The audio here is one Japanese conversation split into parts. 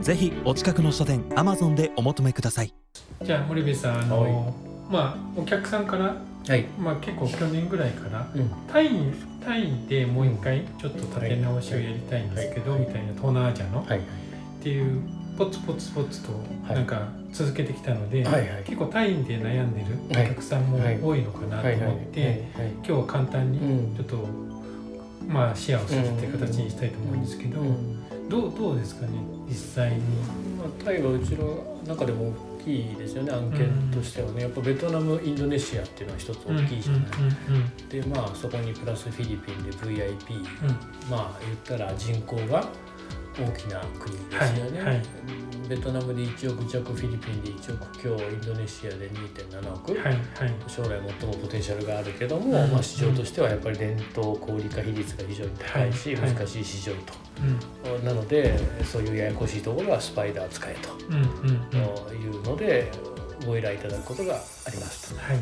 ぜひお近くの書店アマゾンでお求めください。じゃあ森部さんあの、はい。まあお客さんからはい、まあ結構去年ぐらいからうん、タイにタイでもう一回ちょっと立て直しをやりたいんですけど、はい。みたいな東南アジアの、はい。っていうポツポツポツとはい。なんか続けてきたので、はい。はい。結構タイで悩んでるおはい。客さんもはい。多いのかなと思って、今日は簡単にうん。ちょっと、まあシェアをするっていう形にしたいと思うんですけど、うんどうどうですかね実際に。まあ、タイはうちの中でも大きいですよね案件としてはね。やっぱベトナムインドネシアっていうのは一つ大きいじゃない、でまあそこにプラスフィリピンで VIP、うんうん。まあ言ったら人口が大きな国ですよね、はいはい。ベトナムで1億弱フィリピンで1億強インドネシアで2.7億、はいはい。将来最もポテンシャルがあるけども、うんまあ、市場としてはやっぱり伝統小売化比率が非常に高いし、はいはい。難しい市場うん。と、なのでそういうややこしいところはスパイダー使えと。うんうんうん。いうのでご依頼いただくことがありますと。はい。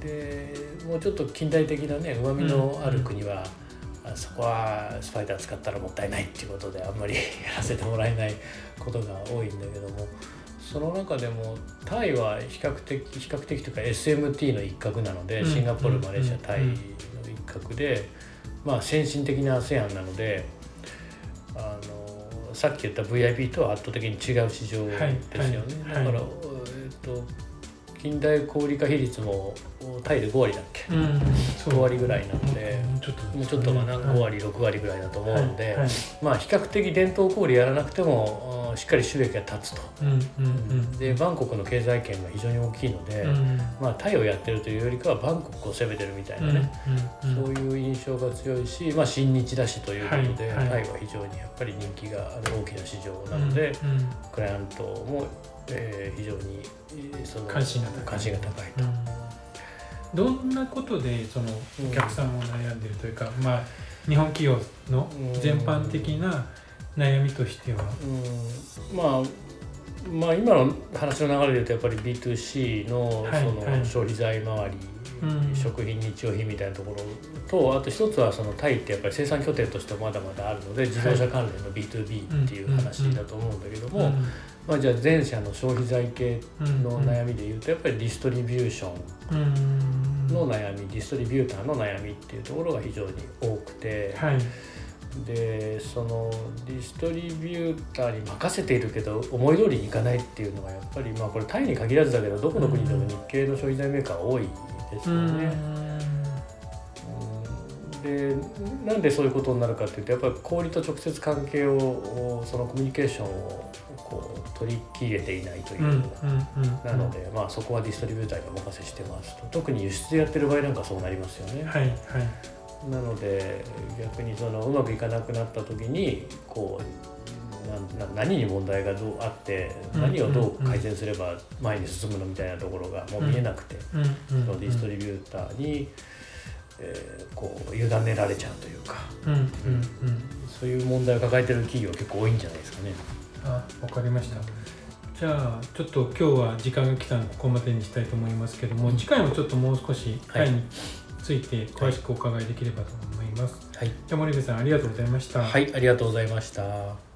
でもうちょっと近代的なねうまみのある国は、あそこはスパイダー使ったらもったいないっていうことであんまりやらせてもらえないことが多いんだけどもその中でもタイは比較的比較的というか SMT の一角なので、うん。シンガポールマレーシア、うんタイの一角で、まあ、先進的な ASEAN なのであのさっき言った VIP とは圧倒的に違う市場ですよね。はい。はい。だから、はいえっと近代小売化比率もタイで5割だっけ、うん。そ5割ぐらいなのでもうちょっともうちょっとかな5割6割ぐらいだと思うんで、はい。はい。まあ比較的伝統小売やらなくてもあしっかり収益が立つと。でバンコクの経済圏が非常に大きいので、うん。まあタイをやってるというよりかはバンコクを攻めてるみたいなね、そういう印象が強いし、まあ、親日だしということで、はい。はい。タイは非常にやっぱり人気がある大きな市場なので、クライアントも、えー非常にえーその関心が高い。と。どんなことでそのお客さんを悩んでるというか、まあ日本企業の全般的な悩みとしては、うん。まあまあ今の話の流れで言うとやっぱり B2C のはいそのはい。消費財回り、うん食品日用品みたいなところとあと一つはそのタイってやっぱり生産拠点としてまだまだあるので自動車関連の B2B っていう話だと思うんだけども、うん。まあ、じゃあ前者の消費財系の悩みで言うとやっぱりディストリビューションうん。の悩みディストリビューターの悩みっていうところが非常に多くて、はい。でそのディストリビューターに任せているけど思い通りにいかないっていうのがやっぱりまあこれタイに限らずだけどどこの国でも日系の消費財メーカーは多いですよね。うんでなんでそういうことになるかっていうとやっぱり小売と直接関係をそのコミュニケーションをこう取り切れていないという。なので、まあ、そこはディストリビューターにお任せしてますと特に輸出でやってる場合なんかそうなりますよね。はいはいなので逆にそのうまくいかなくなった時にこうなな何に問題がどうあってうん何をどう改善すれば前に進むのみたいなところがもう見えなくて、うんうんそのディストリビューターに、えーこう委ねられちゃうというかうんうんうん。そういう問題を抱えてる企業結構多いんじゃないですかね。あわかりました。じゃあちょっと今日は時間が来たのでここまでにしたいと思いますけども次回もちょっともう少しはいタイについて詳しくお伺いできればと思います、はい、じゃあ森部さんありがとうございました、はい、ありがとうございました。